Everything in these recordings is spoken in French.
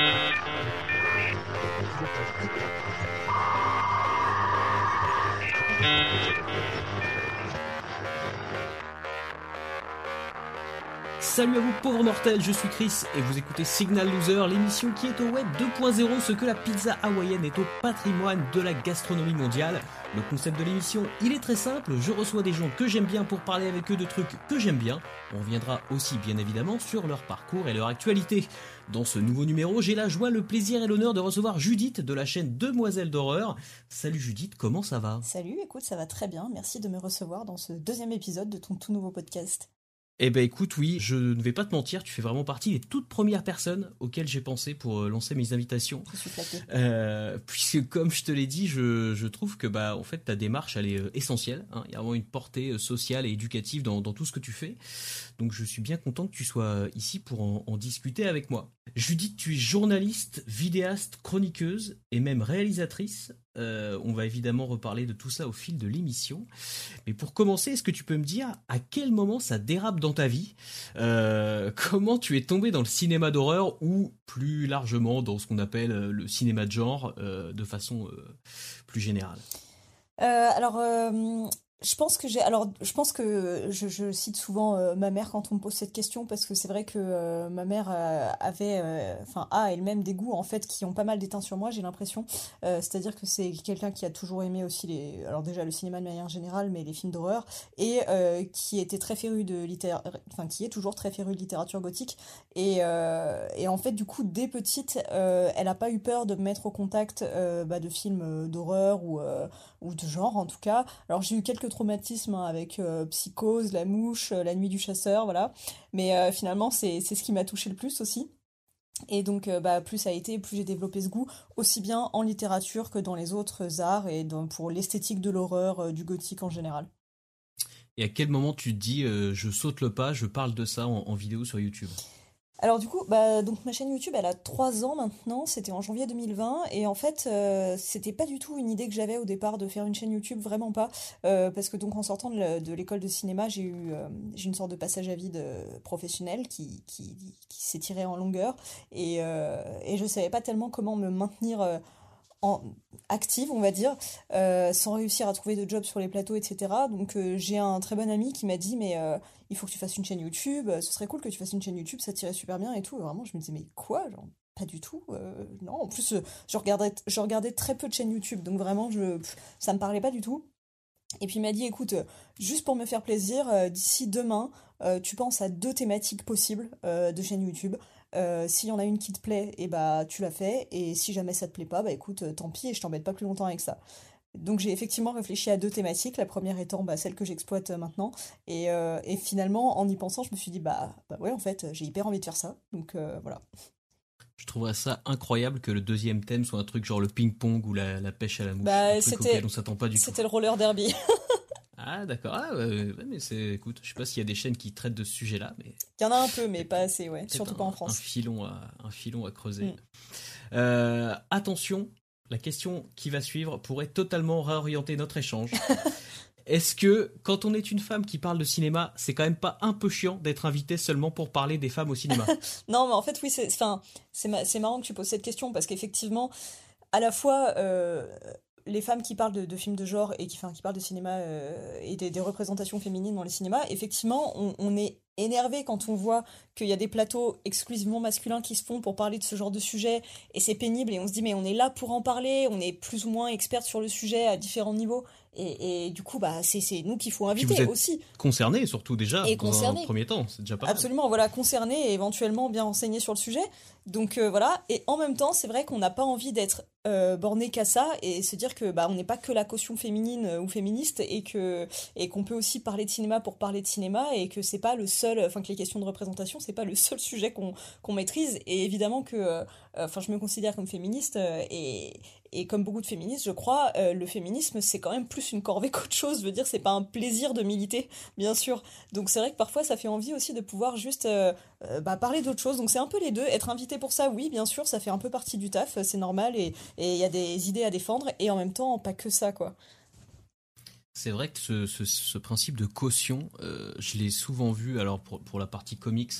Thank you. Salut à vous pauvres mortels, je suis Chris et vous écoutez Signal Loser, l'émission qui est au web 2.0, ce que la pizza hawaïenne est au patrimoine de la gastronomie mondiale. Le concept de l'émission, il est très simple, je reçois des gens que j'aime bien pour parler avec eux de trucs que j'aime bien. On reviendra aussi bien évidemment sur leur parcours et leur actualité. Dans ce nouveau numéro, j'ai la joie, le plaisir et l'honneur de recevoir Judith de la chaîne Demoiselle d'horreur. Salut Judith, comment ça va? Salut, écoute, ça va très bien, merci de me recevoir dans ce deuxième épisode de ton tout nouveau podcast. Eh ben écoute, oui, je ne vais pas te mentir, tu fais vraiment partie des toutes premières personnes auxquelles j'ai pensé pour euh, lancer mes invitations. Je suis flattée. Euh, puisque comme je te l'ai dit, je, je, trouve que bah en fait ta démarche elle est euh, essentielle. Hein. Il y a vraiment une portée sociale et éducative dans, dans, tout ce que tu fais. Donc je suis bien content que tu sois ici pour en, discuter avec moi. Judith, tu es journaliste, vidéaste, chroniqueuse et même réalisatrice. Euh, on va évidemment reparler de tout ça au fil de l'émission. Mais pour commencer, est-ce que tu peux me dire à quel moment ça dérape dans ta vie? Euh, Comment tu es tombé dans le cinéma d'horreur ou plus largement dans ce qu'on appelle euh, le cinéma de genre de façon plus générale? Alors, je pense que j'ai alors je pense que je, cite souvent euh, ma mère quand on me pose cette question parce que c'est vrai que euh, ma mère euh, avait enfin a elle-même des goûts en fait qui ont pas mal d'éteint sur moi j'ai l'impression. C'est-à-dire que c'est quelqu'un qui a toujours aimé aussi les alors déjà le cinéma de manière générale mais les films d'horreur et qui était très féru de littérature enfin qui est toujours très féru de littérature gothique et et en fait du coup dès petite elle a pas eu peur de me mettre au contact bah, de films d'horreur ou ou de genre en tout cas alors j'ai eu quelques traumatisme hein, avec euh, Psychose, La Mouche, euh, La Nuit du Chasseur, voilà. Mais euh, finalement, c'est ce qui m'a touché le plus aussi. Et donc, bah, plus ça a été, plus j'ai développé ce goût, aussi bien en littérature que dans les autres arts et pour l'esthétique de l'horreur, du gothique en général. Et à quel moment tu te dis, je saute le pas, je parle de ça en vidéo sur YouTube? Alors du coup, bah, donc ma chaîne YouTube, elle a trois ans maintenant, c'était en janvier 2020, et en fait, euh, c'était pas du tout une idée que j'avais au départ de faire une chaîne YouTube, vraiment pas, euh, parce que donc en sortant de l'école de cinéma, j'ai eu euh, j'ai une sorte de passage à vide professionnel qui, s'est tiré en longueur, et, et je savais pas tellement comment me maintenir active, on va dire, euh, sans réussir à trouver de job sur les plateaux, etc. Donc euh, j'ai un très bon ami qui m'a dit mais euh, il faut que tu fasses une chaîne YouTube, ce serait cool que tu fasses une chaîne YouTube, ça tirait super bien et tout. vraiment, je me disais mais quoi, genre pas du tout. non, en plus je regardais, je regardais très peu de chaînes YouTube, donc vraiment je, ça me parlait pas du tout. Et puis il m'a dit écoute, juste pour me faire plaisir, d'ici demain, tu penses à deux thématiques possibles de chaîne YouTube. Euh, s'il y en a une qui te plaît, et eh bah tu la fais, et si jamais ça te plaît pas, bah écoute, euh, tant pis, et je t'embête pas plus longtemps avec ça. Donc j'ai effectivement réfléchi à deux thématiques, la première étant bah, celle que j'exploite euh, maintenant, et, et, finalement en y pensant, je me suis dit bah, bah ouais en fait j'ai hyper envie de faire ça, donc voilà. Je trouverais ça incroyable que le deuxième thème soit un truc genre le ping-pong ou la, pêche à la mouche. Bah, c'était, pas C'était le roller derby. Ah d'accord. Ah mais c'est écoute, je sais pas s'il y a des chaînes qui traitent de ce sujet-là, mais il y en a un peu, mais pas assez, ouais. Surtout pas en France. Un filon à un filon à creuser. Mm. Euh, attention, la question qui va suivre pourrait totalement réorienter notre échange. Est-ce que quand on est une femme qui parle de cinéma, c'est quand même pas un peu chiant d'être invitée seulement pour parler des femmes au cinéma? Non, mais en fait oui, c'est enfin c'est marrant que tu poses cette question parce qu'effectivement à la fois euh, les femmes qui parlent de, films de genre et qui, enfin, qui parlent de cinéma euh, et des, représentations féminines dans les cinémas, effectivement, on, est énervé quand on voit qu'il y a des plateaux exclusivement masculins qui se font pour parler de ce genre de sujet et c'est pénible et on se dit mais on est là pour en parler, on est plus ou moins expert sur le sujet à différents niveaux et, du coup, bah, c'est nous qu'il faut inviter aussi. Concerné surtout déjà, et dans un premier temps, c'est déjà pas Absolument, voilà, concerné et éventuellement bien renseigné sur le sujet. Donc euh, voilà, et en même temps, c'est vrai qu'on n'a pas envie d'être euh, borné qu'à ça et se dire que bah on n'est pas que la caution féminine euh, ou féministe et que et qu'on peut aussi parler de cinéma pour parler de cinéma et que c'est pas le seul, enfin que les questions de représentation c'est pas le seul sujet qu'on qu'on maîtrise et évidemment que enfin je me considère comme féministe et et comme beaucoup de féministes, je crois, euh, le féminisme, c'est quand même plus une corvée qu'autre chose. Je veux dire, c'est pas un plaisir de militer, bien sûr. Donc c'est vrai que parfois, ça fait envie aussi de pouvoir juste bah, parler d'autre chose. Donc c'est un peu les deux. Être invité pour ça, oui, bien sûr, ça fait un peu partie du taf, c'est normal. Et il y a des idées à défendre. Et en même temps, pas que ça, quoi. C'est vrai que ce, principe de caution, je l'ai souvent vu, alors pour, pour la partie comics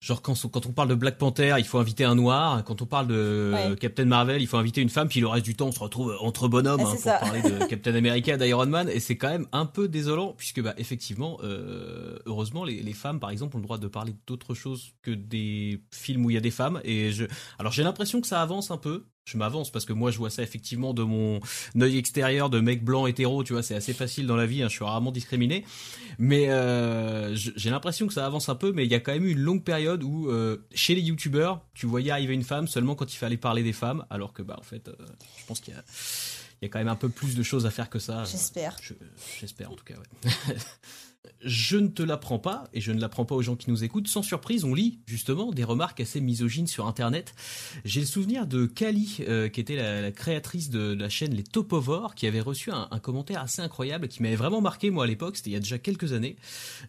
Genre quand, quand on parle de Black Panther, il faut inviter un noir. Quand on parle de Captain Marvel, il faut inviter une femme. Puis le reste du temps, on se retrouve entre bonhommes hein, pour parler de Captain America, d'Iron Man. Et c'est quand même un peu désolant puisque bah effectivement, euh, heureusement, les, les, femmes, par exemple, ont le droit de parler d'autre chose que des films où il y a des femmes. Et je, alors j'ai l'impression que ça avance un peu je m'avance parce que moi je vois ça effectivement de mon œil extérieur de mec blanc hétéro, tu vois, c'est assez facile dans la vie, hein, je suis rarement discriminé, mais euh, j'ai l'impression que ça avance un peu, mais il y a quand même eu une longue période où euh, chez les youtubeurs, tu voyais arriver une femme seulement quand il fallait parler des femmes, alors que bah en fait, euh, je pense qu'il y a il y a quand même un peu plus de choses à faire que ça. J'espère. J'espère en tout cas, ouais. Je ne te l'apprends pas, et je ne l'apprends pas aux gens qui nous écoutent. Sans surprise, on lit justement des remarques assez misogynes sur Internet. J'ai le souvenir de Kali, euh, qui était la, créatrice de, la chaîne Les Topovores, qui avait reçu un, commentaire assez incroyable, qui m'avait vraiment marqué, moi, à l'époque, c'était il y a déjà quelques années,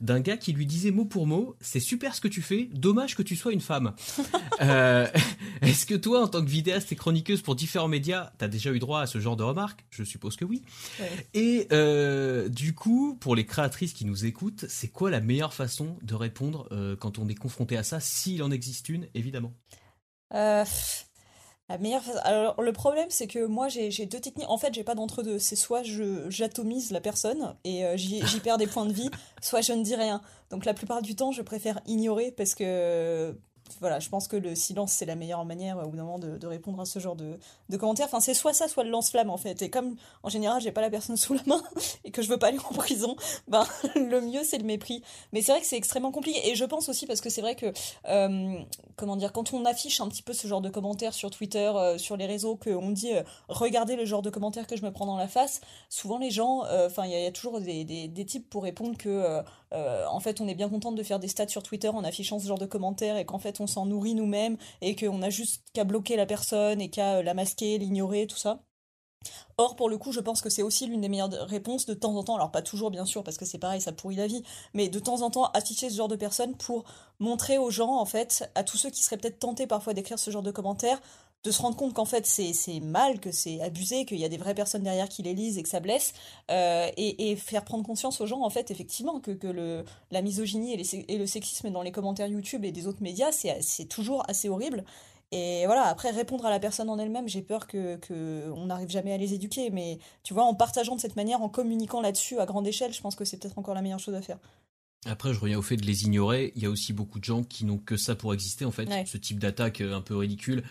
d'un gars qui lui disait mot pour mot, c'est super ce que tu fais, dommage que tu sois une femme. Euh, est-ce que toi, en tant que vidéaste et chroniqueuse pour différents médias, t'as déjà eu droit à ce genre de remarques? Je suppose que oui. Et euh, du coup, pour les créatrices qui nous écoute, c'est quoi la meilleure façon de répondre euh, quand on est confronté à ça, s'il en existe une, évidemment? Euh, La meilleure Alors, le problème, c'est que moi, j'ai deux techniques. En fait, j'ai pas d'entre-deux. C'est soit j'atomise la personne et euh, j'y perds des points de vie, soit je ne dis rien. Donc, la plupart du temps, je préfère ignorer parce que voilà, je pense que le silence, c'est la meilleure manière au bout d'un moment de, répondre à ce genre de, commentaires. Enfin, c'est soit ça, soit le lance-flamme en fait. Et comme en général, j'ai pas la personne sous la main et que je veux pas aller en prison, ben le mieux c'est le mépris. Mais c'est vrai que c'est extrêmement compliqué. Et je pense aussi parce que c'est vrai que euh, comment dire, quand on affiche un petit peu ce genre de commentaires sur Twitter, euh, sur les réseaux, qu'on dit euh, regardez le genre de commentaires que je me prends dans la face, souvent les gens, enfin il y, a toujours des, types pour répondre que en fait on est bien contente de faire des stats sur Twitter en affichant ce genre de commentaires et qu'en fait on s'en nourrit nous-mêmes et qu'on a juste qu'à bloquer la personne et qu'à euh, la masquer, l'ignorer, tout ça. Or, pour le coup, je pense que c'est aussi l'une des meilleures réponses de temps en temps, alors pas toujours bien sûr, parce que c'est pareil, ça pourrit la vie, mais de temps en temps afficher ce genre de personnes pour montrer aux gens, en fait, à tous ceux qui seraient peut-être tentés parfois d'écrire ce genre de commentaires, de se rendre compte qu'en fait c'est mal, que c'est abusé, qu'il y a des vraies personnes derrière qui les lisent et que ça blesse, euh, et, faire prendre conscience aux gens en fait effectivement que, que le, la misogynie et, le sexisme dans les commentaires YouTube et des autres médias c'est toujours assez horrible. Et voilà, après répondre à la personne en elle-même, j'ai peur que, que on n'arrive jamais à les éduquer, mais tu vois, en partageant de cette manière, en communiquant là-dessus à grande échelle, je pense que c'est peut-être encore la meilleure chose à faire. Après, je reviens au fait de les ignorer. Il y a aussi beaucoup de gens qui n'ont que ça pour exister, en fait. Ce type d'attaque euh, un peu ridicule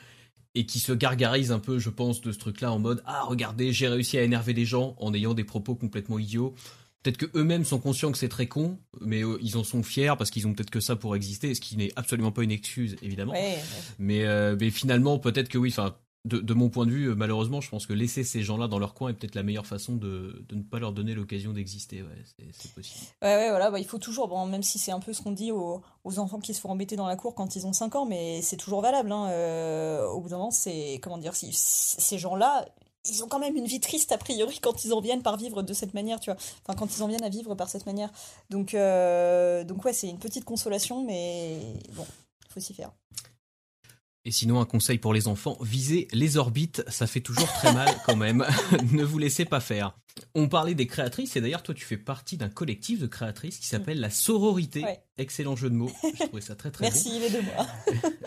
et qui se gargarisent un peu, je pense, de ce truc-là en mode ah regardez, j'ai réussi à énerver des gens en ayant des propos complètement idiots. Peut-être que eux-mêmes sont conscients que c'est très con, mais euh, ils en sont fiers parce qu'ils ont peut-être que ça pour exister, ce qui n'est absolument pas une excuse évidemment. Mais, euh, mais finalement, peut-être que oui. Enfin, de, mon point de vue, euh, malheureusement, je pense que laisser ces gens-là dans leur coin est peut-être la meilleure façon de, ne pas leur donner l'occasion d'exister. Ouais, c'est possible. Ouais, ouais, voilà, bah, il faut toujours, bon, même si c'est un peu ce qu'on dit aux, enfants qui se font embêter dans la cour quand ils ont 5 ans, mais c'est toujours valable. Hein, euh, au bout d'un moment, c'est, comment dire, si, ces gens-là, ils ont quand même une vie triste a priori quand ils en viennent par vivre de cette manière, tu vois. Enfin, quand ils en viennent à vivre par cette manière. Donc, euh, donc ouais, c'est une petite consolation, mais bon, faut s'y faire. Et sinon, un conseil pour les enfants, visez les orbites, ça fait toujours très mal quand même. ne vous laissez pas faire. On parlait des créatrices, et d'ailleurs, toi, tu fais partie d'un collectif de créatrices qui s'appelle la sororité. Excellent jeu de mots. Je trouvais ça très très Merci, bon. Merci, les deux mois.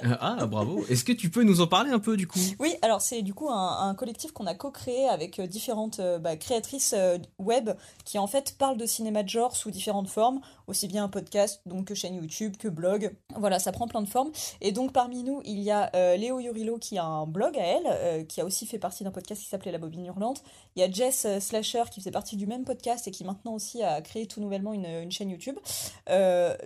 ah, bravo. Est-ce que tu peux nous en parler un peu du coup? Oui, alors c'est du coup un, collectif qu'on a co-créé avec euh, différentes euh, bah, créatrices euh, web qui en fait parlent de cinéma de genre sous différentes formes, aussi bien un podcast, donc que chaîne YouTube, que blog. Voilà, ça prend plein de formes. Et donc parmi nous, il y a Léo Yurillo qui a un blog à elle, qui a aussi fait partie d'un podcast qui s'appelait La Bobine Hurlante. Il y a Jess Slasher qui faisait partie du même podcast et qui maintenant aussi a créé tout nouvellement une, chaîne YouTube.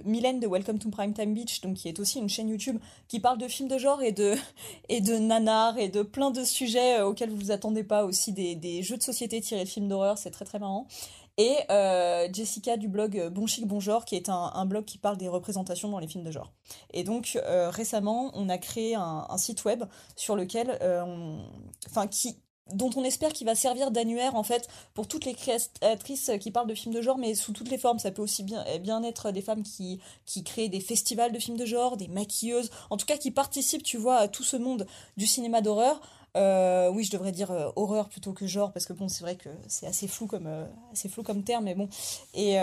Mylène de Welcome to Primetime Beach, donc qui est aussi une chaîne YouTube qui parle de films de genre et de, et de nanars et de plein de sujets euh, auxquels vous vous attendez pas, aussi des, jeux de société tirés de films d'horreur, c'est très très marrant. Et euh, Jessica du blog Bon Chic Bon Genre, qui est un, blog qui parle des représentations dans les films de genre. Et donc euh, récemment, on a créé un, site web sur lequel, enfin qui, dont on espère qu'il va servir d'annuaire en fait pour toutes les créatrices qui parlent de films de genre mais sous toutes les formes ça peut aussi bien, bien être des femmes qui, qui créent des festivals de films de genre des maquilleuses en tout cas qui participent tu vois à tout ce monde du cinéma d'horreur Euh, oui, je devrais dire euh, horreur plutôt que genre, parce que bon, c'est vrai que c'est assez flou comme, euh, assez flou comme terme, mais bon. Et,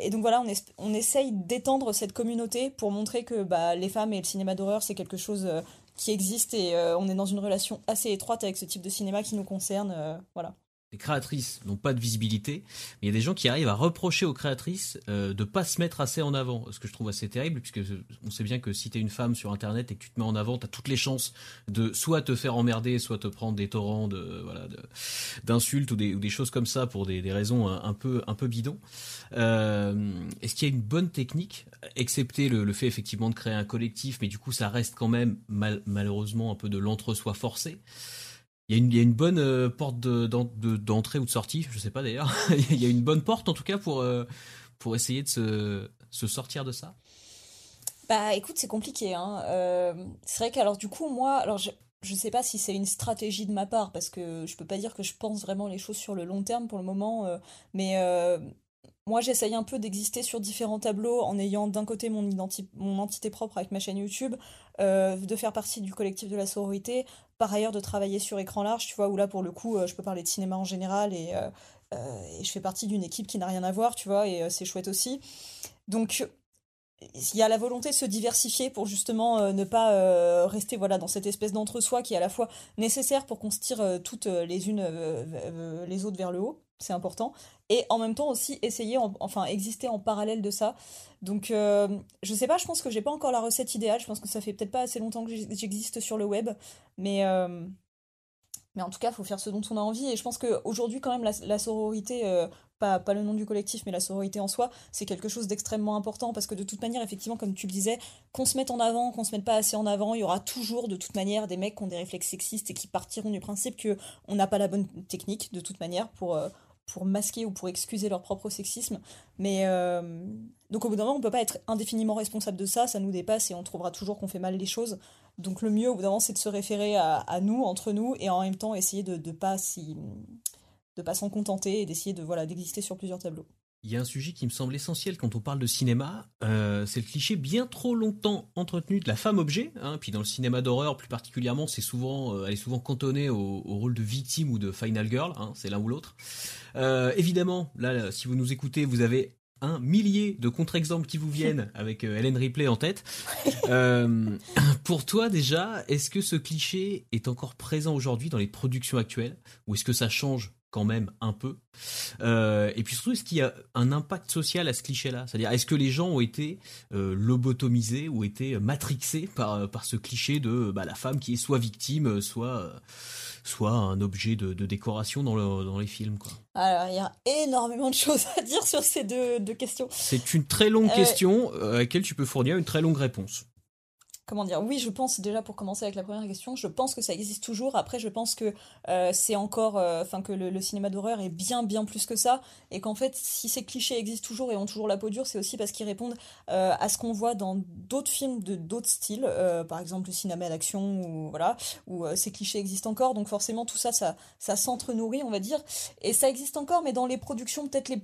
et donc voilà, on, on essaye d'étendre cette communauté pour montrer que bah, les femmes et le cinéma d'horreur, c'est quelque chose qui existe et on est dans une relation assez étroite avec ce type de cinéma qui nous concerne. voilà les créatrices n'ont pas de visibilité, mais il y a des gens qui arrivent à reprocher aux créatrices euh, de pas se mettre assez en avant, ce que je trouve assez terrible, puisque on sait bien que si tu es une femme sur Internet et que tu te mets en avant, tu as toutes les chances de soit te faire emmerder, soit te prendre des torrents de voilà d'insultes ou des, ou des choses comme ça pour des, des raisons un, peu un peu bidons. Euh, Est-ce qu'il y a une bonne technique, excepté le, le, fait effectivement de créer un collectif, mais du coup ça reste quand même mal, malheureusement un peu de l'entre-soi forcé? Il y, a une, bonne euh, porte d'entrée ou de sortie, je sais pas d'ailleurs. il y a une bonne porte en tout cas pour, euh, pour essayer de se, se sortir de ça. Bah écoute, c'est compliqué. Hein. Euh, c'est vrai qu'alors du coup, moi, alors je, je sais pas si c'est une stratégie de ma part, parce que je peux pas dire que je pense vraiment les choses sur le long terme pour le moment, mais moi, j'essaye un peu d'exister sur différents tableaux en ayant d'un côté mon, mon entité propre avec ma chaîne YouTube, de faire partie du collectif de la sororité, par ailleurs de travailler sur écran large, tu vois, où là pour le coup euh, je peux parler de cinéma en général et, euh, euh, et je fais partie d'une équipe qui n'a rien à voir, tu vois, et c'est chouette aussi. Donc il y a la volonté de se diversifier pour justement ne pas rester voilà dans cette espèce d'entre-soi qui est à la fois nécessaire pour qu'on se tire toutes les unes les autres vers le haut c'est important. Et en même temps aussi essayer, enfin exister en parallèle de ça. Donc euh, je sais pas, je pense que j'ai pas encore la recette idéale. Je pense que ça fait peut-être pas assez longtemps que j'existe sur le web, mais euh, mais en tout cas, il faut faire ce dont on a envie. Et je pense qu'aujourd'hui, quand même, la, sororité, euh, pas, pas le nom du collectif, mais la sororité en soi, c'est quelque chose d'extrêmement important parce que de toute manière, effectivement, comme tu le disais, qu'on se mette en avant, qu'on se mette pas assez en avant, il y aura toujours de toute manière des mecs qui ont des réflexes sexistes et qui partiront du principe qu'on n'a pas la bonne technique de toute manière pour pour masquer ou pour excuser leur propre sexisme. Mais euh, donc au bout d'un moment, on peut pas être indéfiniment responsable de ça, ça nous dépasse et on trouvera toujours qu'on fait mal les choses. Donc le mieux au bout d'un moment, c'est de se référer à, nous, entre nous, et en même temps essayer de ne pas de pas s'en contenter et d'essayer de voilà d'exister sur plusieurs tableaux. Il y a un sujet qui me semble essentiel quand on parle de cinéma, euh, c'est le cliché bien trop longtemps entretenu de la femme objet. Hein, puis dans le cinéma d'horreur plus particulièrement, c'est souvent, euh, elle est souvent cantonnée au, rôle de victime ou de final girl, hein, c'est l'un ou l'autre. Euh, évidemment, là, si vous nous écoutez, vous avez un millier de contre-exemples qui vous viennent avec Helen Ripley en tête. pour toi déjà, est-ce que ce cliché est encore présent aujourd'hui dans les productions actuelles? Ou est-ce que ça change quand même un peu. Euh, et puis surtout, est-ce qu'il y a un impact social à ce cliché-là? C'est-à-dire, est-ce que les gens ont été euh, lobotomisés ou été matrixés par, par ce cliché de bah, la femme qui est soit victime, soit, soit un objet de, décoration dans, le, dans les films quoi? Alors, il y a énormément de choses à dire sur ces deux, deux questions. C'est une très longue euh, question à laquelle tu peux fournir une très longue réponse comment dire Oui, je pense déjà pour commencer avec la première question, je pense que ça existe toujours. Après, je pense que euh, c'est encore, euh, enfin que le, cinéma d'horreur est bien bien plus que ça, et qu'en fait, si ces clichés existent toujours et ont toujours la peau dure, c'est aussi parce qu'ils répondent euh, à ce qu'on voit dans d'autres films de d'autres styles, par exemple le cinéma d'action ou voilà, où ces clichés existent encore. Donc forcément, tout ça, ça, ça s'entre-nourrit, on va dire, et ça existe encore, mais dans les productions peut-être les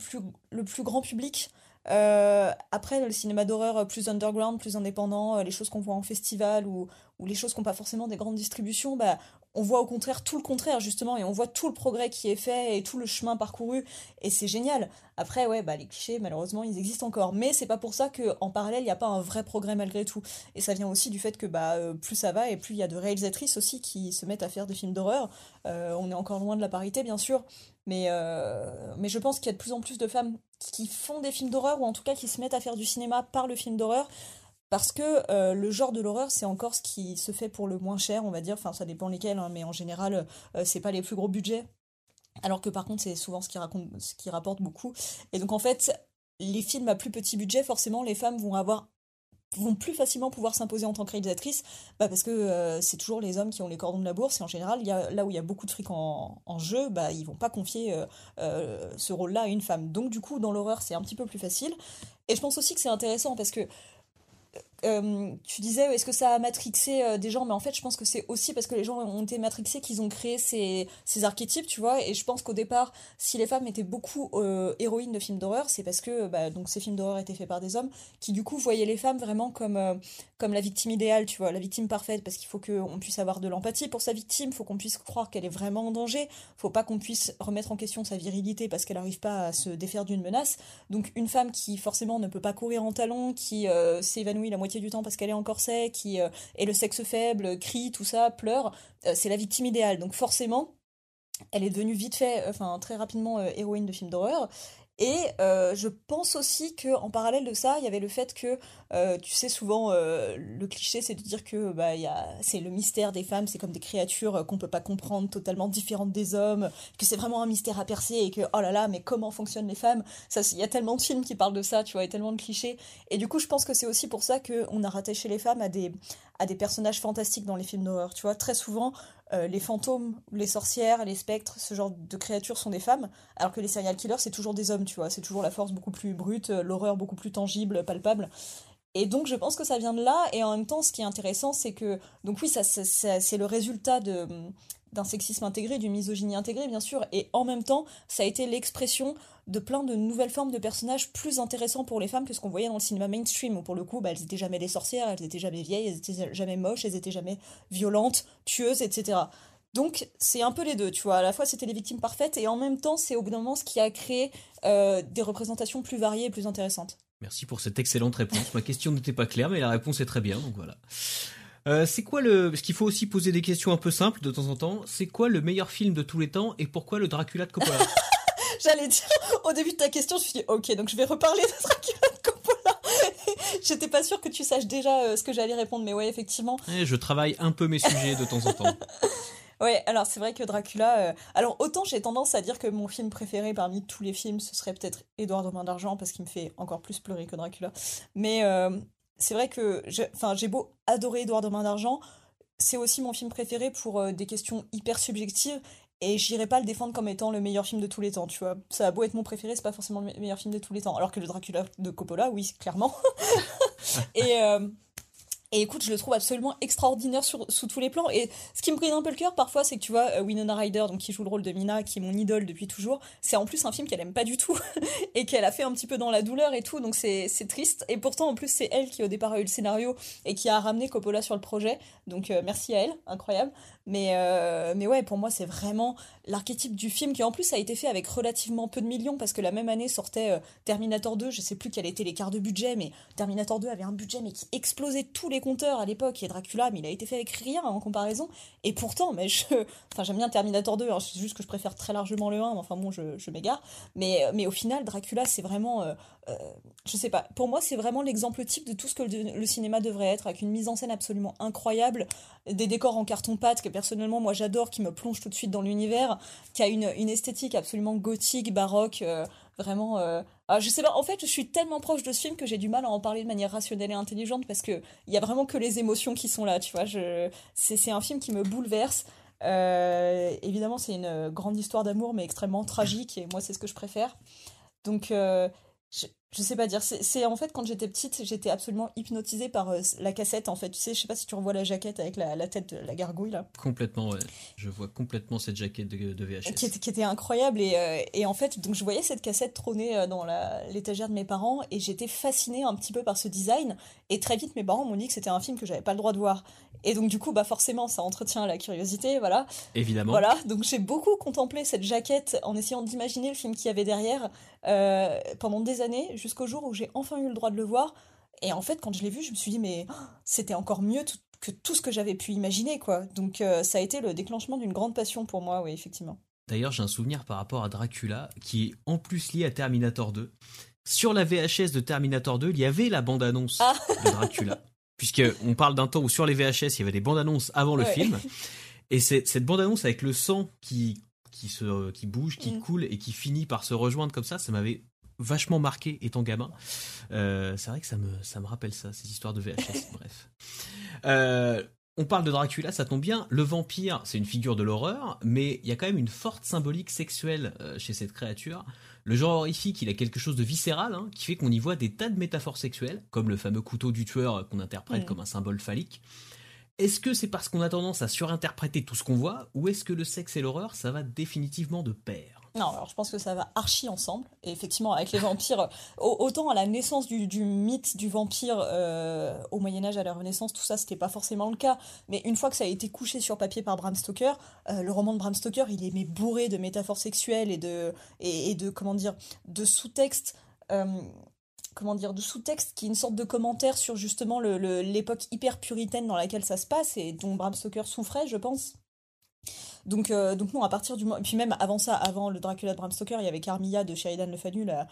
le plus grand public. Euh, après, le cinéma d'horreur plus underground, plus indépendant, euh, les choses qu'on voit en festival ou, les choses qui n'ont pas forcément des grandes distributions, bah, on voit au contraire tout le contraire justement et on voit tout le progrès qui est fait et tout le chemin parcouru et c'est génial. Après ouais bah les clichés malheureusement ils existent encore mais c'est pas pour ça que en parallèle il n'y a pas un vrai progrès malgré tout et ça vient aussi du fait que bah euh, plus ça va et plus il y a de réalisatrices aussi qui se mettent à faire des films d'horreur. Euh, on est encore loin de la parité bien sûr mais euh, mais je pense qu'il y a de plus en plus de femmes qui font des films d'horreur ou en tout cas qui se mettent à faire du cinéma par le film d'horreur parce que euh, le genre de l'horreur, c'est encore ce qui se fait pour le moins cher, on va dire. Enfin, ça dépend lesquels, hein, mais en général, euh, c'est pas les plus gros budgets. Alors que par contre, c'est souvent ce qui, raconte, ce qui rapporte beaucoup. Et donc, en fait, les films à plus petit budget, forcément, les femmes vont avoir vont plus facilement pouvoir s'imposer en tant que réalisatrice bah parce que euh, c'est toujours les hommes qui ont les cordons de la bourse et en général là où il y a beaucoup de fric en, jeu bah ils vont pas confier ce rôle là à une femme. Donc du coup dans l'horreur c'est un petit peu plus facile. Et je pense aussi que c'est intéressant parce que euh, tu disais, est-ce que ça a matrixé euh, des gens? Mais en fait, je pense que c'est aussi parce que les gens ont été matrixés qu'ils ont créé ces, ces, archétypes, tu vois? Et je pense qu'au départ, si les femmes étaient beaucoup euh, héroïnes de films d'horreur, c'est parce que bah, donc ces films d'horreur étaient faits par des hommes qui, du coup, voyaient les femmes vraiment comme, comme la victime idéale, tu vois, la victime parfaite, parce qu'il faut qu'on puisse avoir de l'empathie pour sa victime, faut qu'on puisse croire qu'elle est vraiment en danger, faut pas qu'on puisse remettre en question sa virilité parce qu'elle n'arrive pas à se défaire d'une menace. Donc, une femme qui, forcément, ne peut pas courir en talons, qui s'évanouit la moitié du temps parce qu'elle est en corset, qui euh, est le sexe faible, crie, tout ça, pleure, euh, c'est la victime idéale. Donc forcément, elle est devenue vite fait, euh, enfin très rapidement héroïne de film d'horreur. Et euh, je pense aussi que en parallèle de ça, il y avait le fait que, euh, tu sais, souvent euh, le cliché, c'est de dire que bah, c'est le mystère des femmes, c'est comme des créatures qu'on peut pas comprendre, totalement différentes des hommes, que c'est vraiment un mystère à percer et que oh là là, mais comment fonctionnent les femmes? Il y a tellement de films qui parlent de ça, tu vois, et tellement de clichés. Et du coup, je pense que c'est aussi pour ça qu'on a rattaché les femmes à des à des personnages fantastiques dans les films d'horreur. Tu vois, très souvent, euh, les fantômes, les sorcières, les spectres, ce genre de créatures sont des femmes, alors que les serial killers, c'est toujours des hommes, tu vois. C'est toujours la force beaucoup plus brute, euh, l'horreur beaucoup plus tangible, palpable. Et donc, je pense que ça vient de là. Et en même temps, ce qui est intéressant, c'est que. Donc, oui, ça, c'est le résultat de d'un sexisme intégré, d'une misogynie intégrée, bien sûr, et en même temps, ça a été l'expression de plein de nouvelles formes de personnages plus intéressants pour les femmes que ce qu'on voyait dans le cinéma mainstream, où pour le coup, bah, elles étaient jamais des sorcières, elles étaient jamais vieilles, elles étaient jamais moches, elles étaient jamais violentes, tueuses, etc. Donc c'est un peu les deux, tu vois. À la fois c'était les victimes parfaites et en même temps c'est au bout d'un moment ce qui a créé euh, des représentations plus variées et plus intéressantes. Merci pour cette excellente réponse. Ma question n'était pas claire, mais la réponse est très bien, donc voilà. Euh, c'est quoi le. Parce qu'il faut aussi poser des questions un peu simples de temps en temps. C'est quoi le meilleur film de tous les temps et pourquoi le Dracula de Coppola? J'allais dire, au début de ta question, je me suis dit, ok, donc je vais reparler de Dracula de Coppola. J'étais pas sûre que tu saches déjà euh, ce que j'allais répondre, mais ouais, effectivement. Je travaille un peu mes sujets de temps en temps. Ouais, alors c'est vrai que Dracula. Euh, alors autant j'ai tendance à dire que mon film préféré parmi tous les films, ce serait peut-être Édouard de Main d'Argent parce qu'il me fait encore plus pleurer que Dracula. Mais c'est vrai que j'ai beau adorer Edouard de Main d'Argent, c'est aussi mon film préféré pour euh, des questions hyper subjectives et j'irai pas le défendre comme étant le meilleur film de tous les temps, tu vois. Ça a beau être mon préféré, c'est pas forcément le meilleur film de tous les temps. Alors que le Dracula de Coppola, oui, clairement. et, euh, et écoute, je le trouve absolument extraordinaire sur, sous tous les plans. Et ce qui me brise un peu le cœur parfois, c'est que tu vois, euh, Winona Ryder, donc qui joue le rôle de Mina, qui est mon idole depuis toujours, c'est en plus un film qu'elle aime pas du tout et qu'elle a fait un petit peu dans la douleur et tout, donc c'est triste. Et pourtant, en plus, c'est elle qui au départ a eu le scénario et qui a ramené Coppola sur le projet. Donc euh, merci à elle, incroyable. Mais, euh, mais ouais, pour moi, c'est vraiment l'archétype du film qui en plus a été fait avec relativement peu de millions parce que la même année sortait Terminator 2, je sais plus quel était l'écart de budget, mais Terminator 2 avait un budget mais qui explosait tous les compteurs à l'époque et Dracula, mais il a été fait avec rien en comparaison. Et pourtant, mais je, enfin j'aime bien Terminator 2, hein, c'est juste que je préfère très largement le 1, enfin bon, je, m'égare. Mais, mais au final, Dracula, c'est vraiment, euh, euh, je sais pas, pour moi, c'est vraiment l'exemple type de tout ce que le, cinéma devrait être, avec une mise en scène absolument incroyable, des décors en carton-pâte que personnellement, moi j'adore, qui me plonge tout de suite dans l'univers, qui a une, une esthétique absolument gothique, baroque. Euh, vraiment euh... ah, je sais pas. En fait je suis tellement proche de ce film que j'ai du mal à en parler de manière rationnelle et intelligente parce que il y a vraiment que les émotions qui sont là tu vois. C'est un film qui me bouleverse. Évidemment c'est une grande histoire d'amour mais extrêmement tragique et moi c'est ce que je préfère. Donc sh- je sais pas dire. C'est en fait quand j'étais petite, j'étais absolument hypnotisée par euh, la cassette. En fait, tu sais, je sais pas si tu revois la jaquette avec la, la tête de la gargouille là. Complètement, ouais. Je vois complètement cette jaquette de, de VHS. Qui était, qui était incroyable et, euh, et, en fait, donc je voyais cette cassette trôner euh, dans l'étagère de mes parents et j'étais fascinée un petit peu par ce design. Et très vite, mes parents m'ont dit que c'était un film que j'avais pas le droit de voir. Et donc du coup, bah forcément, ça entretient la curiosité, voilà. Évidemment. Voilà. Donc j'ai beaucoup contemplé cette jaquette en essayant d'imaginer le film qu'il y avait derrière pendant des années jusqu'au jour où j'ai enfin eu le droit de le voir. Et en fait, quand je l'ai vu, je me suis dit, mais oh, c'était encore mieux que tout ce que j'avais pu imaginer, quoi. Donc, euh, ça a été le déclenchement d'une grande passion pour moi, oui, effectivement. D'ailleurs, j'ai un souvenir par rapport à Dracula, qui est en plus lié à Terminator 2. Sur la VHS de Terminator 2, il y avait la bande-annonce ah. de Dracula. Puisqu'on parle d'un temps où sur les VHS, il y avait des bandes-annonces avant le film. Et cette bande-annonce avec le sang qui, qui, se, qui bouge, qui mm. coule et qui finit par se rejoindre comme ça, ça m'avait vachement marqué étant gamin. Euh, c'est vrai que ça me, ça me rappelle ça, ces histoires de VHS, bref. Euh, On parle de Dracula, ça tombe bien. Le vampire, c'est une figure de l'horreur, mais il y a quand même une forte symbolique sexuelle euh, chez cette créature. Le genre horrifique, il a quelque chose de viscéral, hein, qui fait qu'on y voit des tas de métaphores sexuelles, comme le fameux couteau du tueur qu'on interprète mm. comme un symbole phallique. Est-ce que c'est parce qu'on a tendance à surinterpréter tout ce qu'on voit, ou est-ce que le sexe et l'horreur, ça va définitivement de pair? Non, alors je pense que ça va archi ensemble. Et effectivement, avec les vampires, autant à la naissance du, mythe du vampire euh, au Moyen Âge, à la Renaissance, tout ça, c'était pas forcément le cas. Mais une fois que ça a été couché sur papier par Bram Stoker, euh, le roman de Bram Stoker, il est bourré de métaphores sexuelles et de, et, de comment dire, de sous-textes. Euh, comment dire, de sous-texte qui est une sorte de commentaire sur justement l'époque hyper puritaine dans laquelle ça se passe et dont Bram Stoker souffrait, je pense. Donc, euh, donc non, à partir du moment... Puis même avant ça, avant le Dracula de Bram Stoker, il y avait Carmilla de Sheridan Le Fanu, la,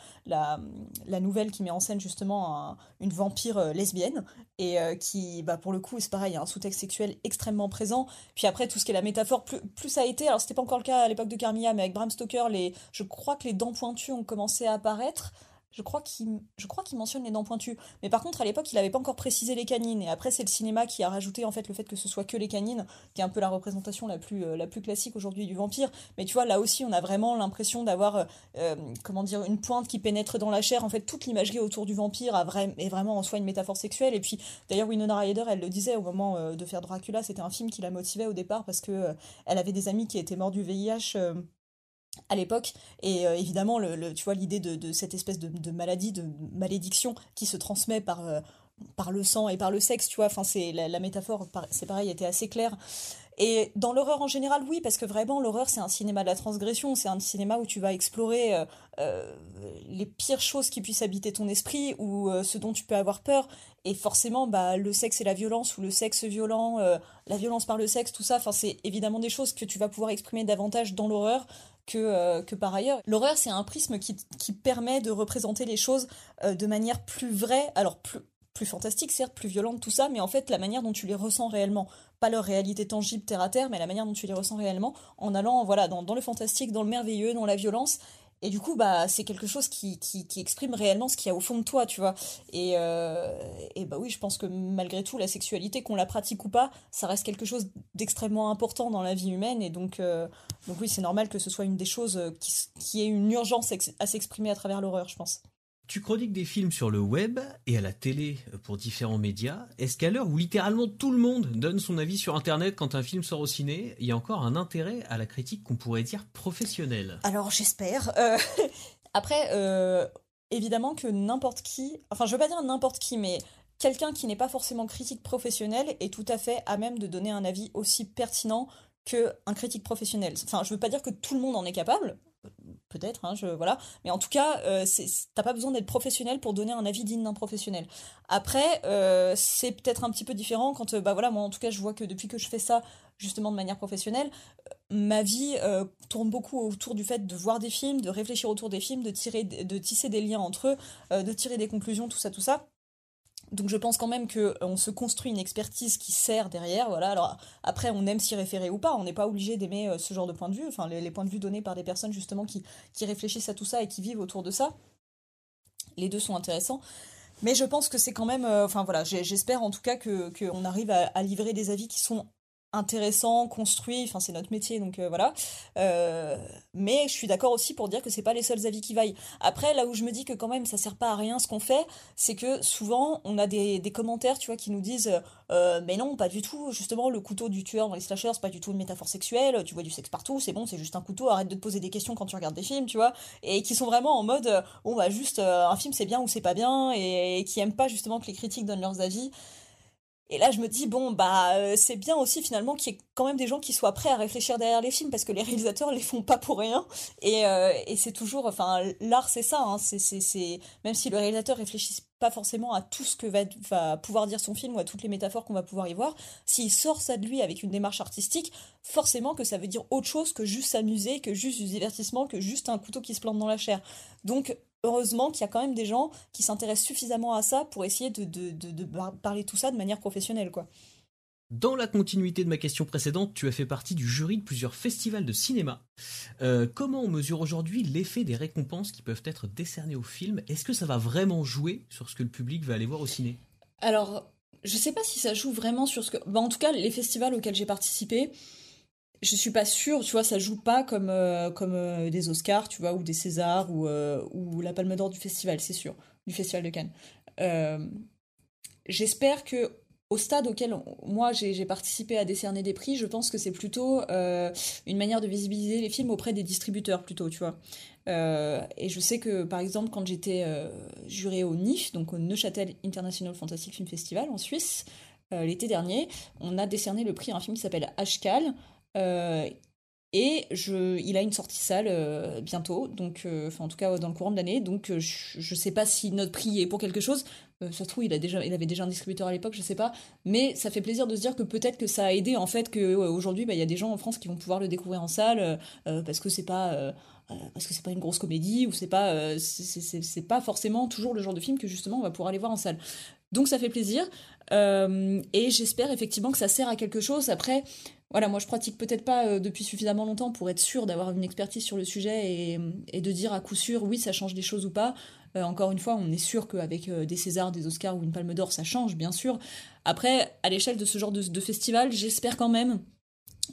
la, nouvelle qui met en scène justement une vampire euh, lesbienne, et euh, qui, bah, pour le coup, c'est pareil, il y a un sous-texte sexuel extrêmement présent. Puis après, tout ce qui est la métaphore, plus, plus ça a été, alors c'était pas encore le cas à l'époque de Carmilla, mais avec Bram Stoker, les, je crois que les dents pointues ont commencé à apparaître. Je crois qu'il mentionne les dents pointues. Mais par contre, à l'époque, il n'avait pas encore précisé les canines. Et après, c'est le cinéma qui a rajouté en fait le fait que ce soit que les canines, qui est un peu la représentation la plus, euh, classique aujourd'hui du vampire. Mais tu vois, là aussi, on a vraiment l'impression d'avoir, euh, euh, comment dire, une pointe qui pénètre dans la chair. En fait, toute l'imagerie autour du vampire a est vraiment en soi une métaphore sexuelle. Et puis, d'ailleurs, Winona Ryder, elle le disait au moment de faire Dracula, c'était un film qui la motivait au départ parce que elle avait des amis qui étaient morts du VIH à l'époque. Et euh, évidemment le, tu vois l'idée de, cette espèce de, maladie de malédiction qui se transmet par euh, par le sang et par le sexe tu vois. Enfin c'est la, métaphore c'est pareil était assez claire. Et dans l'horreur en général oui parce que vraiment l'horreur c'est un cinéma de la transgression. C'est un cinéma où tu vas explorer euh, les pires choses qui puissent habiter ton esprit ou ce dont tu peux avoir peur. Et forcément bah le sexe et la violence ou le sexe violent la violence par le sexe tout ça c'est évidemment des choses que tu vas pouvoir exprimer davantage dans l'horreur que, euh, que par ailleurs. L'horreur, c'est un prisme qui, qui, permet de représenter les choses euh, de manière plus vraie, alors plus, plus fantastique, certes, plus violente, tout ça, mais en fait, la manière dont tu les ressens réellement. Pas leur réalité tangible terre à terre, mais la manière dont tu les ressens réellement, en allant voilà, dans, dans le fantastique, dans le merveilleux, dans la violence, et du coup, bah, c'est quelque chose qui, qui, exprime réellement ce qu'il y a au fond de toi, tu vois. Et, euh, et bah oui, je pense que malgré tout, la sexualité, qu'on la pratique ou pas, ça reste quelque chose d'extrêmement important dans la vie humaine. Et donc, euh, donc oui, c'est normal que ce soit une des choses qui, qui ait une urgence à s'exprimer à travers l'horreur, je pense. Tu chroniques des films sur le web et à la télé pour différents médias. Est-ce qu'à l'heure où littéralement tout le monde donne son avis sur Internet quand un film sort au ciné, il y a encore un intérêt à la critique qu'on pourrait dire professionnelle? Alors j'espère. Euh, après, euh, évidemment que n'importe qui, enfin je veux pas dire n'importe qui, mais quelqu'un qui n'est pas forcément critique professionnel est tout à fait à même de donner un avis aussi pertinent qu'un critique professionnel. Enfin, je veux pas dire que tout le monde en est capable, peut-être, hein, je, voilà. Mais en tout cas, euh, t'as pas besoin d'être professionnel pour donner un avis digne d'un professionnel. Après, euh, c'est peut-être un petit peu différent quand, euh, bah voilà, moi en tout cas, je vois que depuis que je fais ça, justement de manière professionnelle, ma vie tourne beaucoup autour du fait de voir des films, de réfléchir autour des films, de tirer, de tisser des liens entre eux, de tirer des conclusions, tout ça, tout ça. Donc je pense quand même qu'on euh, se construit une expertise qui sert derrière. Voilà. Alors après, on aime s'y référer ou pas. On n'est pas obligé d'aimer euh, ce genre de point de vue. Enfin, les, points de vue donnés par des personnes justement qui, réfléchissent à tout ça et qui vivent autour de ça. Les deux sont intéressants. Mais je pense que c'est quand même. Euh, enfin voilà, j'espère en tout cas qu'on arrive à, livrer des avis qui sont intéressant, construit, enfin c'est notre métier donc euh, voilà. Euh, mais je suis d'accord aussi pour dire que c'est pas les seuls avis qui vaillent. Après là où je me dis que quand même ça sert pas à rien ce qu'on fait, c'est que souvent on a des, des, commentaires tu vois qui nous disent euh, mais non pas du tout justement le couteau du tueur dans les slashers c'est pas du tout une métaphore sexuelle, tu vois du sexe partout, c'est bon c'est juste un couteau, arrête de te poser des questions quand tu regardes des films tu vois et qui sont vraiment en mode bon bah juste un film c'est bien ou c'est pas bien et, et qui aiment pas justement que les critiques donnent leurs avis. Et là, je me dis, bon, bah, euh, c'est bien aussi finalement qu'il y ait quand même des gens qui soient prêts à réfléchir derrière les films, parce que les réalisateurs les font pas pour rien. Et, euh, c'est toujours, enfin, l'art, c'est ça. Hein, c'est, même si le réalisateur réfléchit pas forcément à tout ce que va, va pouvoir dire son film ou à toutes les métaphores qu'on va pouvoir y voir, s'il sort ça de lui avec une démarche artistique, forcément que ça veut dire autre chose que juste s'amuser, que juste du divertissement, que juste un couteau qui se plante dans la chair. Donc, heureusement qu'il y a quand même des gens qui s'intéressent suffisamment à ça pour essayer de, de, de, parler tout ça de manière professionnelle, quoi. Dans la continuité de ma question précédente, tu as fait partie du jury de plusieurs festivals de cinéma. Euh, comment on mesure aujourd'hui l'effet des récompenses qui peuvent être décernées au film? Est-ce que ça va vraiment jouer sur ce que le public va aller voir au ciné? Alors, je sais pas si ça joue vraiment sur ce que. Bah, en tout cas, les festivals auxquels j'ai participé, je suis pas sûre, tu vois, ça joue pas comme, euh, comme euh, des Oscars, tu vois, ou des Césars, ou, euh, ou la Palme d'Or du festival, c'est sûr, du festival de Cannes. J'espère que au stade auquel moi j'ai participé à décerner des prix, je pense que c'est plutôt une manière de visibiliser les films auprès des distributeurs plutôt, tu vois. et je sais que par exemple quand j'étais juré au NIF, donc au Neuchâtel International Fantastic Film Festival en Suisse, l'été dernier, on a décerné le prix à un film qui s'appelle Ashkal, et je, il a une sortie salle euh, bientôt, donc, euh, enfin en tout cas dans le courant de l'année. Donc je, ne sais pas si notre prix est pour quelque chose. trouve, il, a il avait déjà un distributeur à l'époque, je sais pas. Mais ça fait plaisir de se dire que peut-être que ça a aidé en fait qu'aujourd'hui, bah, il y a des gens en France qui vont pouvoir le découvrir en salle parce que c'est pas. parce que c'est pas une grosse comédie ou c'est pas c'est pas forcément toujours le genre de film que justement on va pouvoir aller voir en salle donc ça fait plaisir et j'espère effectivement que ça sert à quelque chose après voilà, moi je pratique peut-être pas euh, depuis suffisamment longtemps pour être sûr d'avoir une expertise sur le sujet et, de dire à coup sûr oui ça change des choses ou pas. Euh, encore une fois, on est sûr qu'avec euh, des Césars, des Oscars ou une Palme d'Or, ça change, bien sûr. Après, à l'échelle de ce genre de, festival, j'espère quand même.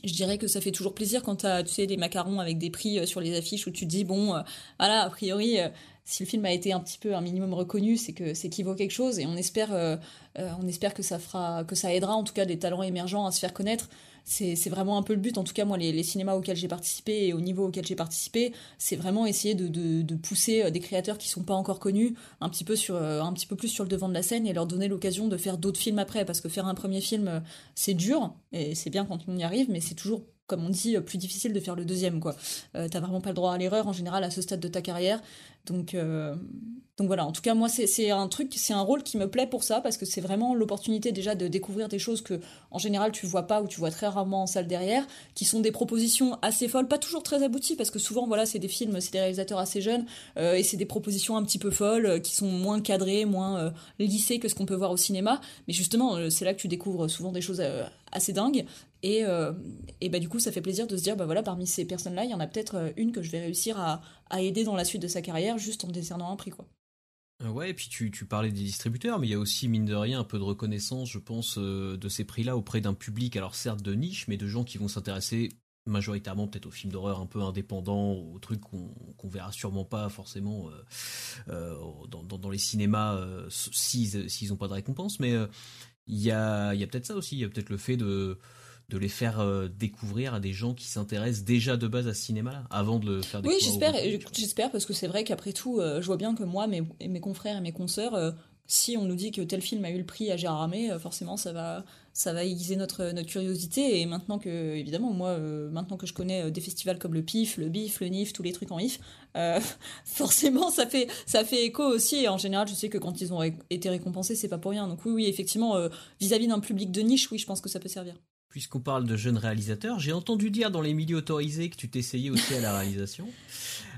Je dirais que ça fait toujours plaisir quand tu sais, des macarons avec des prix sur les affiches où tu te dis, bon, voilà, a priori, si le film a été un petit peu un minimum reconnu, c'est que c'est qu'il vaut quelque chose et on espère, on espère que ça fera, que ça aidera en tout cas des talents émergents à se faire connaître c'est vraiment un peu le but. En tout cas, moi, les, cinémas auxquels j'ai participé et au niveau auquel j'ai participé, c'est vraiment essayer de, pousser euh, des créateurs qui sont pas encore connus un petit peu sur euh, un petit peu plus sur le devant de la scène et leur donner l'occasion de faire d'autres films après. Parce que faire un premier film, euh, c'est dur et c'est bien quand on y arrive, mais c'est toujours comme on dit, plus difficile de faire le deuxième, quoi. T'as vraiment pas le droit à l'erreur en général à ce stade de ta carrière. Donc, euh, donc voilà, en tout cas, moi, c'est un truc, c'est un rôle qui me plaît pour ça, parce que c'est vraiment l'opportunité déjà de découvrir des choses que, en général, tu vois pas ou tu vois très rarement en salle derrière, qui sont des propositions assez folles, pas toujours très abouties, parce que souvent, voilà, c'est des films, c'est des réalisateurs assez jeunes, euh, et c'est des propositions un petit peu folles, euh, qui sont moins cadrées, moins lissées que ce qu'on peut voir au cinéma. Mais justement, c'est là que tu découvres souvent des choses assez dingues. Et, et bah, du coup, ça fait plaisir de se dire, bah voilà, parmi ces personnes-là, il y en a peut-être une que je vais réussir à, à aider dans la suite de sa carrière juste en décernant un prix quoi. Euh, ouais, et puis tu, parlais des distributeurs, mais il y a aussi, mine de rien, un peu de reconnaissance, je pense, euh, de ces prix-là auprès d'un public, alors certes de niche, mais de gens qui vont s'intéresser majoritairement peut-être aux films d'horreur un peu indépendants, aux trucs qu'on verra sûrement pas forcément euh, dans, les cinémas s'ils n'ont pas de récompense, mais il y a, y a peut-être ça aussi, il y a peut-être le fait de de les faire euh, découvrir à des gens qui s'intéressent déjà de base à ce cinéma-là, avant de le faire découvrir. Oui, j'espère, j'espère, parce que c'est vrai qu'après tout, euh, je vois bien que moi, mes, mes confrères et mes consoeurs, euh, si on nous dit que tel film a eu le prix à Gérard forcément, ça va, ça va aiguiser notre, notre curiosité. Et maintenant que, évidemment, moi, maintenant que je connais des festivals comme le PIF, le BIF, le NIF, tous les trucs en IF, forcément, ça fait, ça fait écho aussi. Et en général, je sais que quand ils ont été récompensés, c'est pas pour rien. Donc oui, oui, effectivement, vis-à-vis d'un public de niche, oui, je pense que ça peut servir. Puisqu'on parle de jeunes réalisateurs, j'ai entendu dire dans les milieux autorisés que tu t'essayais aussi à la réalisation.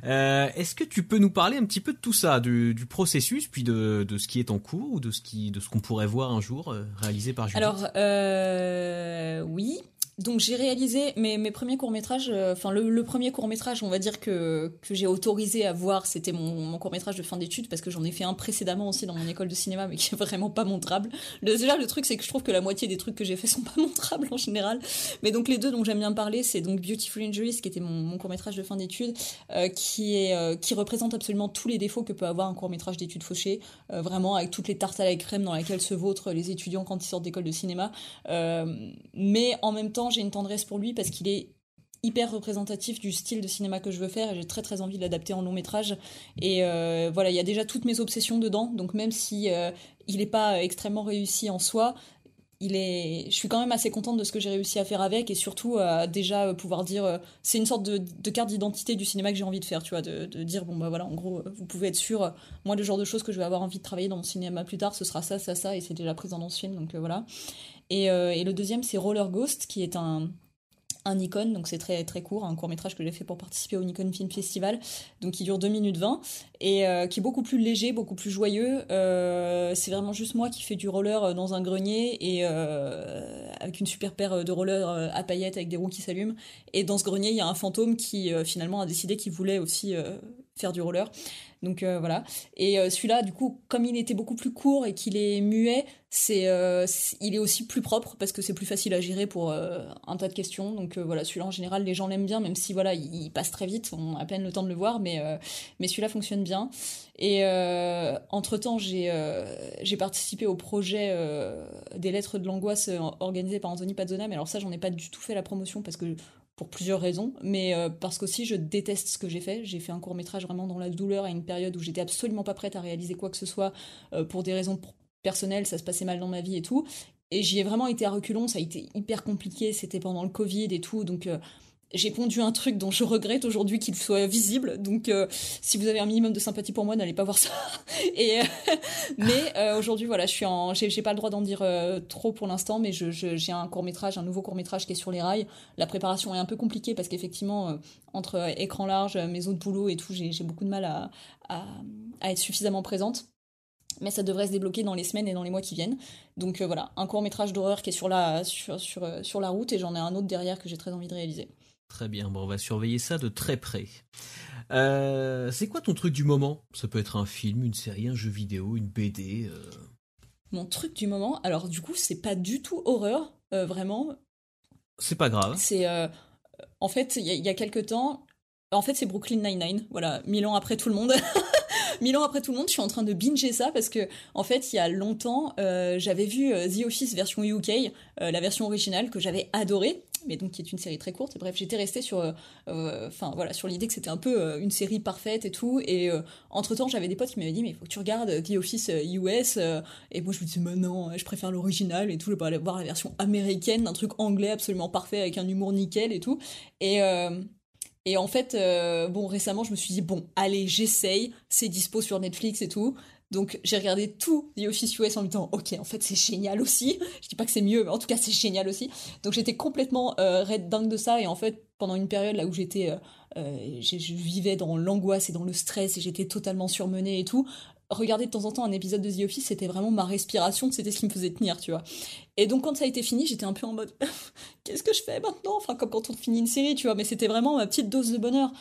Euh, est-ce que tu peux nous parler un petit peu de tout ça, du, processus, puis de, ce qui est en cours ou de ce qui, de ce qu'on pourrait voir un jour euh, réalisé par Juliette Alors euh, oui, donc j'ai réalisé mes, mes premiers courts-métrages, euh, enfin le, premier court-métrage, on va dire que, que j'ai autorisé à voir, c'était mon, court-métrage de fin d'études, parce que j'en ai fait un précédemment aussi dans mon école de cinéma, mais qui est vraiment pas montrable. Le, déjà, le truc, c'est que je trouve que la moitié des trucs que j'ai fait sont pas montrables en général. Mais donc les deux dont j'aime bien parler, c'est donc Beautiful Injuries, qui était mon, court-métrage de fin d'études, euh, qui, euh, qui représente absolument tous les défauts que peut avoir un court-métrage d'études fauchées, vraiment avec toutes les tartes à la crème dans lesquelles se vautrent les étudiants quand ils sortent d'école de cinéma. mais en même temps, j'ai une tendresse pour lui parce qu'il est hyper représentatif du style de cinéma que je veux faire et j'ai très très envie de l'adapter en long métrage. Et euh, voilà il y a déjà toutes mes obsessions dedans. Donc même si euh, il n'est pas extrêmement réussi en soi je suis quand même assez contente de ce que j'ai réussi à faire avec et surtout déjà pouvoir dire euh, c'est une sorte de, carte d'identité du cinéma que j'ai envie de faire tu vois de, dire bon bah voilà en gros vous pouvez être sûr moi le genre de choses que je vais avoir envie de travailler dans mon cinéma plus tard ce sera ça ça ça et c'est déjà présent dans ce film donc voilà euh, et, le deuxième, c'est Roller Ghost, qui est un, Nikon, donc c'est très très court, un court métrage que j'ai fait pour participer au Nikon Film Festival, donc qui dure 2 minutes 20, et euh, qui est beaucoup plus léger, beaucoup plus joyeux. Euh, c'est vraiment juste moi qui fais du roller dans un grenier, et avec une super paire de rollers à paillettes avec des roues qui s'allument. Et dans ce grenier, il y a un fantôme qui finalement a décidé qu'il voulait aussi faire du roller. Donc euh, voilà. Et euh, celui-là, du coup, comme il était beaucoup plus court et qu'il est muet, c'est, euh, il est aussi plus propre parce que c'est plus facile à gérer pour un tas de questions. Donc voilà, celui-là en général, les gens l'aiment bien, même si voilà, il, passe très vite, on a à peine le temps de le voir, mais mais celui-là fonctionne bien. Et entre temps, j'ai j'ai participé au projet des lettres de l'angoisse organisé par Anthony Pazzona, mais alors ça, j'en ai pas du tout fait la promotion parce que pour plusieurs raisons, mais euh, parce qu'aussi je déteste ce que j'ai fait. J'ai fait un court métrage vraiment dans la douleur à une période où j'étais absolument pas prête à réaliser quoi que ce soit euh, pour des raisons personnelles, ça se passait mal dans ma vie et tout. Et j'y ai vraiment été à reculons, ça a été hyper compliqué, c'était pendant le Covid et tout, donc euh, j'ai pondu un truc dont je regrette aujourd'hui qu'il soit visible. Donc, euh, si vous avez un minimum de sympathie pour moi, n'allez pas voir ça. Euh, mais euh, aujourd'hui, voilà, je suis en, j'ai pas le droit d'en dire trop pour l'instant, mais j'ai un court métrage, un nouveau court métrage qui est sur les rails. La préparation est un peu compliquée parce qu'effectivement, entre écran large, mes autres boulots et tout, j'ai beaucoup de mal à, être suffisamment présente mais ça devrait se débloquer dans les semaines et dans les mois qui viennent. Donc voilà, un court métrage d'horreur qui est sur la, sur, sur la route et j'en ai un autre derrière que j'ai très envie de réaliser. Très bien, bon, on va surveiller ça de très près. Euh, c'est quoi ton truc du moment? Ça peut être un film, une série, un jeu vidéo, une BD. Euh. Mon truc du moment, alors du coup, c'est pas du tout horreur, euh, vraiment. C'est pas grave. C'est en fait, il y, y, a quelques temps, en fait, c'est Brooklyn Nine-Nine. Voilà, mille ans après tout le monde. mille ans après tout le monde, je suis en train de binger ça parce que, en fait, il y a longtemps, j'avais vu The Office version UK, la version originale que j'avais adorée mais donc qui est une série très courte. bref, j'étais restée sur, euh, euh, enfin voilà, sur l'idée que c'était un peu euh, une série parfaite et tout. Et entre temps, j'avais des potes qui m'avaient dit mais il faut que tu regardes The Office US. et moi je me disais mais non, je préfère l'original et tout. Je vais pas aller voir la version américaine d'un truc anglais absolument parfait avec un humour nickel et tout. Et et en fait, bon, récemment, je me suis dit, bon, allez, j'essaye, c'est dispo sur Netflix et tout. Donc j'ai regardé tout The Office US en me disant ok en fait c'est génial aussi. Je dis pas que c'est mieux mais en tout cas c'est génial aussi. Donc j'étais complètement euh, red dingue de ça et en fait pendant une période là où j'étais euh, euh, je vivais dans l'angoisse et dans le stress et j'étais totalement surmenée et tout. Regarder de temps en temps un épisode de The Office, c'était vraiment ma respiration, c'était ce qui me faisait tenir, tu vois. Et donc quand ça a été fini, j'étais un peu en mode qu'est-ce que je fais maintenant? Enfin comme quand on finit une série, tu vois, mais c'était vraiment ma petite dose de bonheur.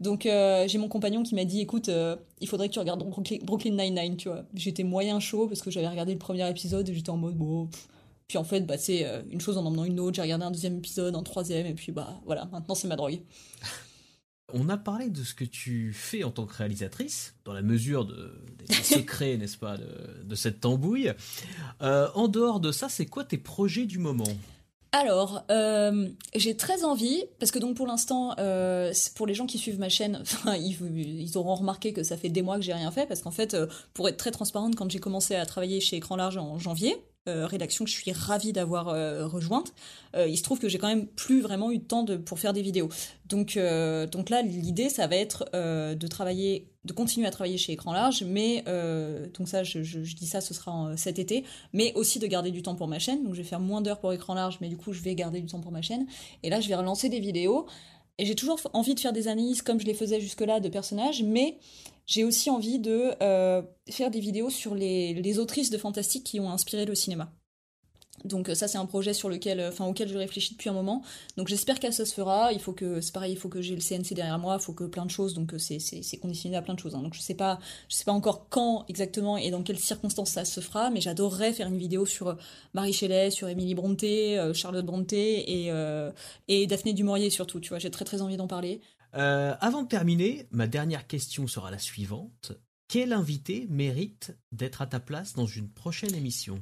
Donc euh, j'ai mon compagnon qui m'a dit écoute, euh, il faudrait que tu regardes Brooklyn Nine-Nine, tu vois. J'étais moyen chaud parce que j'avais regardé le premier épisode et j'étais en mode bon. Puis en fait, bah, c'est euh, une chose en emmenant une autre. J'ai regardé un deuxième épisode, un troisième, et puis bah voilà, maintenant c'est ma drogue. On a parlé de ce que tu fais en tant que réalisatrice, dans la mesure de, des secrets, n'est-ce pas, de, de, cette tambouille. en dehors de ça, c'est quoi tes projets du moment? Alors, euh, j'ai très envie, parce que donc pour l'instant, euh, pour les gens qui suivent ma chaîne, ils, auront remarqué que ça fait des mois que j'ai rien fait, parce qu'en fait, euh, pour être très transparente, quand j'ai commencé à travailler chez Écran Large en janvier, rédaction que je suis ravie d'avoir rejointe. Il se trouve que j'ai quand même plus vraiment eu de temps pour faire des vidéos. Donc là, l'idée, ça va être de travailler, de continuer à travailler chez Écran Large, mais donc ça, je, dis ça, ce sera cet été, mais aussi de garder du temps pour ma chaîne. Donc je vais faire moins d'heures pour Écran Large, mais du coup, je vais garder du temps pour ma chaîne. Et là, je vais relancer des vidéos. Et j'ai toujours envie de faire des analyses comme je les faisais jusque-là de personnages, mais j'ai aussi envie de euh, faire des vidéos sur les, les, autrices de fantastique qui ont inspiré le cinéma. Donc euh, ça c'est un projet sur lequel, enfin auquel je réfléchis depuis un moment. Donc j'espère que ça se fera. Il faut que c'est pareil, il faut que j'ai le CNC derrière moi, il faut que plein de choses. Donc euh, c'est c'est conditionné à plein de choses. Hein. Donc je sais pas, je sais pas encore quand exactement et dans quelles circonstances ça se fera, mais j'adorerais faire une vidéo sur Marie Shelley, sur Émilie Bronté, Charlotte Bronté et et Daphné du surtout. Tu vois, j'ai très très envie d'en parler. Euh, avant de terminer, ma dernière question sera la suivante. Quel invité mérite d'être à ta place dans une prochaine émission?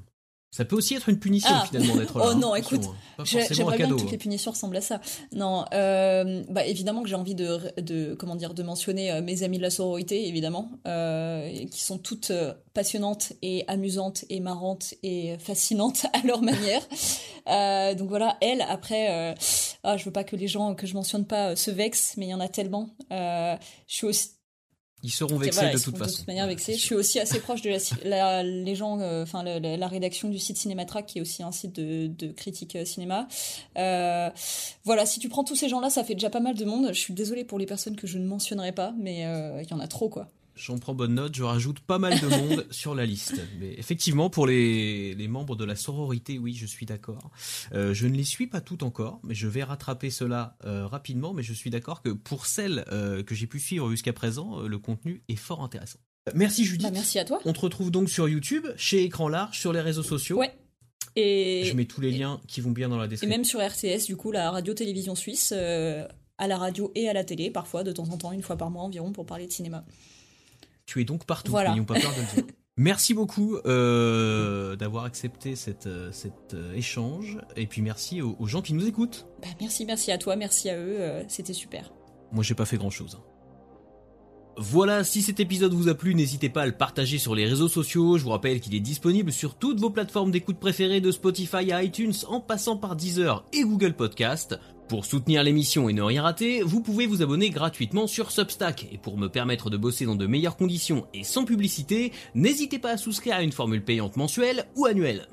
Ça peut aussi être une punition ah. finalement d'être là. oh non, écoute, hein. j'aimerais bien que toutes les punitions ressemblent à ça. Non, euh, bah évidemment que j'ai envie de, de, comment dire, de mentionner euh, mes amis de la sororité, évidemment, qui sont toutes passionnantes et amusantes et marrantes et fascinantes à leur manière. donc voilà, elle. Après, ah, je veux pas que les gens que je mentionne pas se vexent, mais il y en a tellement. je suis aussi ils seront vexés de toute façon. De toute manière vexés. Je suis aussi assez proche de la, les gens, euh, enfin la, rédaction du site Cinématrack qui est aussi un site de, de critique euh, cinéma. Euh, voilà, si tu prends tous ces gens-là, ça fait déjà pas mal de monde. Je suis désolée pour les personnes que je ne mentionnerai pas, mais il y en a trop quoi. J'en prends bonne note, je rajoute pas mal de monde sur la liste. Mais effectivement, pour les, les membres de la sororité, oui, je suis d'accord. Euh, je ne les suis pas toutes encore, mais je vais rattraper cela euh, rapidement. Mais je suis d'accord que pour celles euh, que j'ai pu suivre jusqu'à présent, le contenu est fort intéressant. Merci Judith. Bah, merci à toi. On te retrouve donc sur YouTube, chez Écran Large, sur les réseaux sociaux. Ouais. Et je mets tous les liens qui vont bien dans la description. Et même sur RTS, du coup, la radio-télévision suisse, à la radio et à la télé, parfois, de temps en temps, une fois par mois environ, pour parler de cinéma. Tu es donc partout, voilà. n'ayons pas peur de le dire. Merci beaucoup euh, d'avoir accepté cette, euh, cet euh, échange et puis merci aux, gens qui nous écoutent. Bah, merci, merci à toi, merci à eux, c'était super. Moi j'ai pas fait grand chose. Voilà, si cet épisode vous a plu, n'hésitez pas à le partager sur les réseaux sociaux. Je vous rappelle qu'il est disponible sur toutes vos plateformes d'écoute préférées de Spotify à iTunes en passant par Deezer et Google Podcast. Pour soutenir l'émission et ne rien rater, vous pouvez vous abonner gratuitement sur Substack. Et pour me permettre de bosser dans de meilleures conditions et sans publicité, n'hésitez pas à souscrire à une formule payante mensuelle ou annuelle.